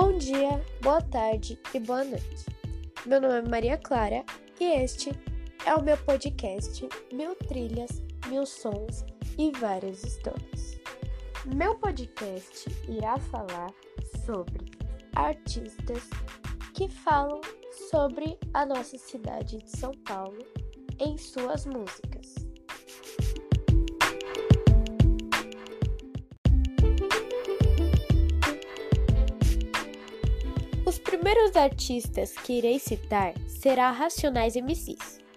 Bom dia, boa tarde e boa noite. Meu nome é Maria Clara e este é o meu podcast Mil Trilhas, Mil Sons e Várias Histórias. Meu podcast irá falar sobre artistas que falam sobre a nossa cidade de São Paulo em suas músicas. Os primeiros artistas que irei citar será Racionais MCs.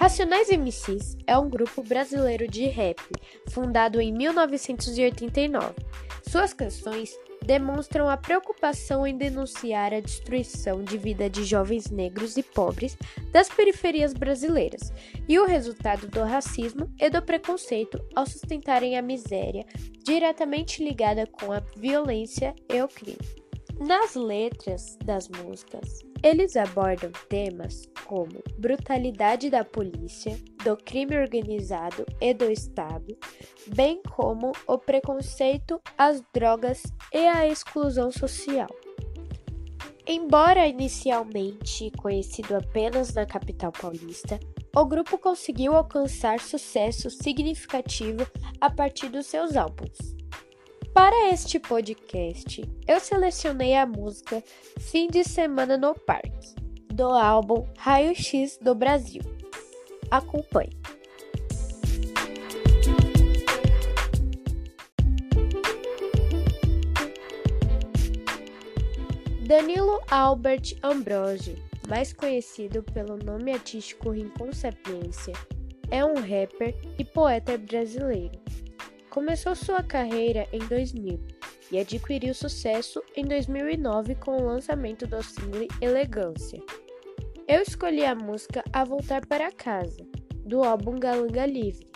Racionais MCs é um grupo brasileiro de rap, fundado em 1989. Suas canções demonstram a preocupação em denunciar a destruição de vida de jovens negros e pobres das periferias brasileiras e o resultado do racismo e do preconceito ao sustentarem a miséria diretamente ligada com a violência e o crime. Nas letras das músicas, eles abordam temas como brutalidade da polícia, do crime organizado e do Estado, bem como o preconceito às drogas e a exclusão social. Embora inicialmente conhecido apenas na capital paulista, o grupo conseguiu alcançar sucesso significativo a partir dos seus álbuns. Para este podcast, eu selecionei a música Fim de Semana no Parque, do álbum Raio X do Brasil. Acompanhe. Danilo Albert Ambrosio, mais conhecido pelo nome artístico Rincon Sapiência, é um rapper e poeta brasileiro Começou sua carreira em 2000 e adquiriu sucesso em 2009 com o lançamento do single Elegância. Eu escolhi a música A Voltar para Casa, do álbum Galanga Livre,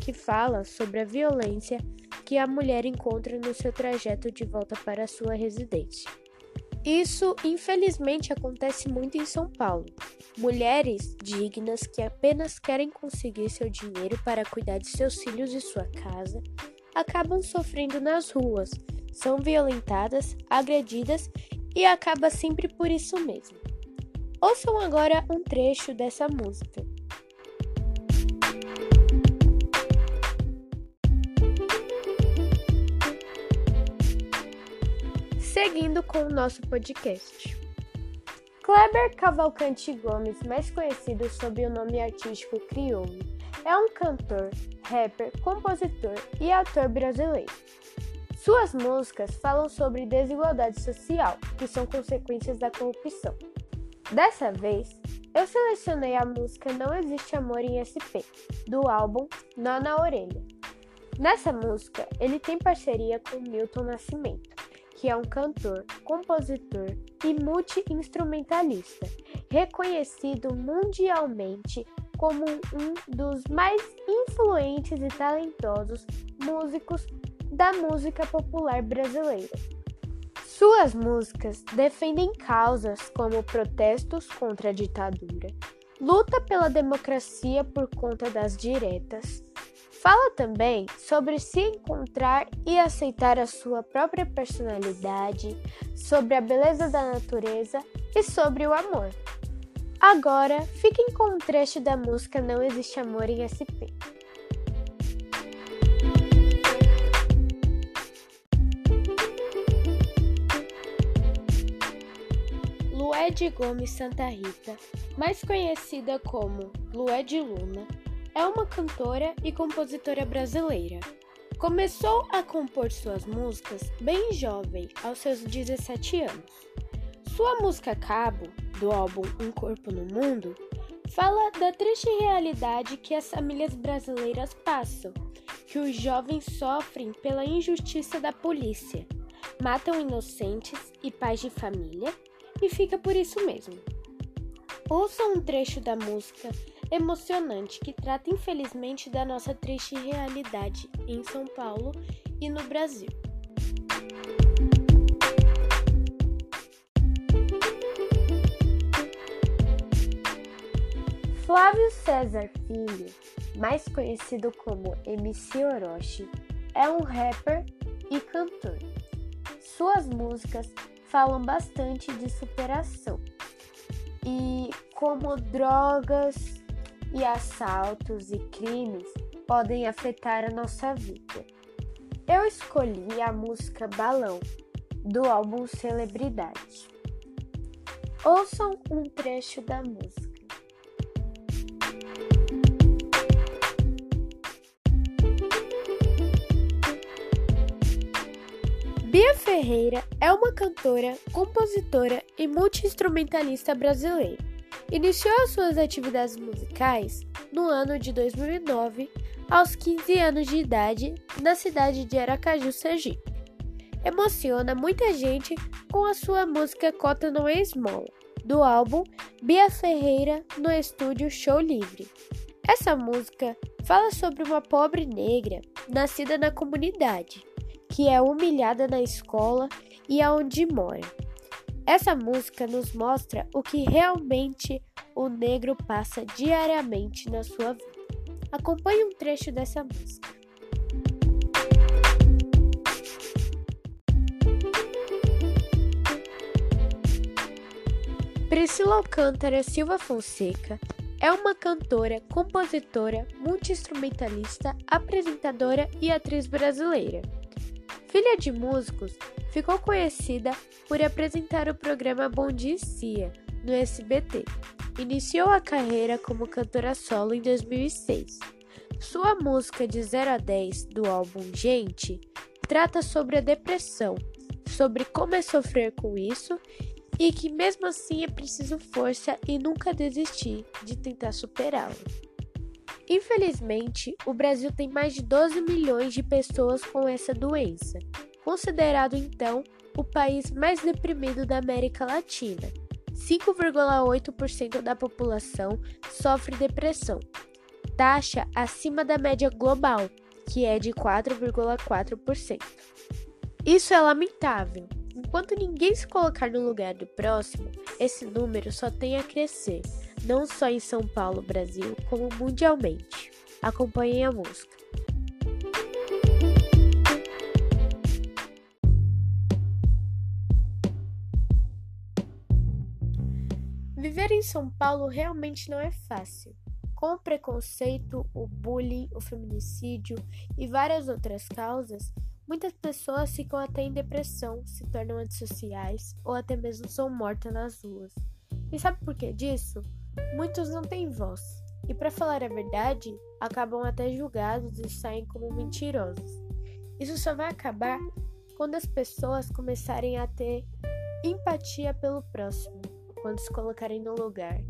que fala sobre a violência que a mulher encontra no seu trajeto de volta para sua residência. Isso, infelizmente, acontece muito em São Paulo. Mulheres dignas que apenas querem conseguir seu dinheiro para cuidar de seus filhos e sua casa acabam sofrendo nas ruas, são violentadas, agredidas e acaba sempre por isso mesmo. Ouçam agora um trecho dessa música. Seguindo com o nosso podcast. Kleber Cavalcante Gomes, mais conhecido sob o nome artístico Crioulo, é um cantor, rapper, compositor e ator brasileiro. Suas músicas falam sobre desigualdade social, que são consequências da corrupção. Dessa vez, eu selecionei a música Não Existe Amor em SP, do álbum Nó na Orelha. Nessa música, ele tem parceria com Milton Nascimento que é um cantor, compositor e multi-instrumentalista, reconhecido mundialmente como um dos mais influentes e talentosos músicos da música popular brasileira. Suas músicas defendem causas como protestos contra a ditadura, luta pela democracia por conta das diretas, Fala também sobre se encontrar e aceitar a sua própria personalidade, sobre a beleza da natureza e sobre o amor. Agora, fiquem com um trecho da música Não Existe Amor em SP. Lued Gomes Santa Rita, mais conhecida como Lued Luna, é uma cantora e compositora brasileira. Começou a compor suas músicas bem jovem, aos seus 17 anos. Sua música Cabo, do álbum Um Corpo no Mundo, fala da triste realidade que as famílias brasileiras passam, que os jovens sofrem pela injustiça da polícia, matam inocentes e pais de família, e fica por isso mesmo. Ouça um trecho da música emocionante que trata infelizmente da nossa triste realidade em São Paulo e no Brasil. Flávio César Filho mais conhecido como MC Orochi, é um rapper e cantor. Suas músicas falam bastante de superação e como drogas e assaltos e crimes podem afetar a nossa vida. Eu escolhi a música Balão do álbum Celebridade. Ouçam um trecho da música. Bia Ferreira é uma cantora, compositora e multiinstrumentalista brasileira. Iniciou as suas atividades musicais no ano de 2009, aos 15 anos de idade, na cidade de Aracaju, Sergipe emociona muita gente com a sua música Cota Não é Esmola, do álbum Bia Ferreira no estúdio Show Livre. Essa música fala sobre uma pobre negra nascida na comunidade, que é humilhada na escola e aonde mora. Essa música nos mostra o que realmente o negro passa diariamente na sua vida. Acompanhe um trecho dessa música. Priscila Alcântara Silva Fonseca é uma cantora, compositora, multiinstrumentalista, apresentadora e atriz brasileira. Filha de músicos, ficou conhecida por apresentar o programa Bom Dia Cia no SBT. Iniciou a carreira como cantora solo em 2006. Sua música de 0 a 10 do álbum Gente trata sobre a depressão, sobre como é sofrer com isso e que mesmo assim é preciso força e nunca desistir de tentar superá-lo. Infelizmente, o Brasil tem mais de 12 milhões de pessoas com essa doença, considerado então o país mais deprimido da América Latina. 5,8% da população sofre depressão, taxa acima da média global, que é de 4,4%. Isso é lamentável, Enquanto ninguém se colocar no lugar do próximo, esse número só tem a crescer, não só em São Paulo, Brasil, como mundialmente. Acompanhem a música. Viver em São Paulo realmente não é fácil. Com o preconceito, o bullying, o feminicídio e várias outras causas, Muitas pessoas ficam até em depressão, se tornam antissociais ou até mesmo são mortas nas ruas. E sabe por que disso? Muitos não têm voz e, para falar a verdade, acabam até julgados e saem como mentirosos. Isso só vai acabar quando as pessoas começarem a ter empatia pelo próximo, quando se colocarem no lugar,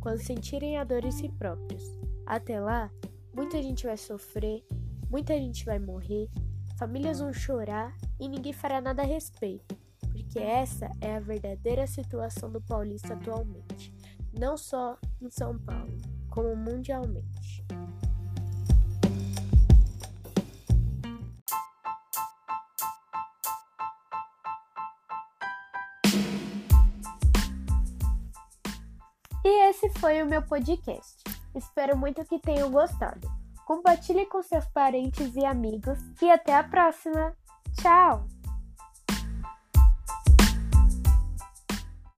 quando sentirem a dor em si próprios. Até lá, muita gente vai sofrer, muita gente vai morrer famílias vão chorar e ninguém fará nada a respeito, porque essa é a verdadeira situação do paulista atualmente, não só em São Paulo, como mundialmente. Esse foi o meu podcast. Espero muito que tenham gostado. Compartilhe com seus parentes e amigos e até a próxima. Tchau!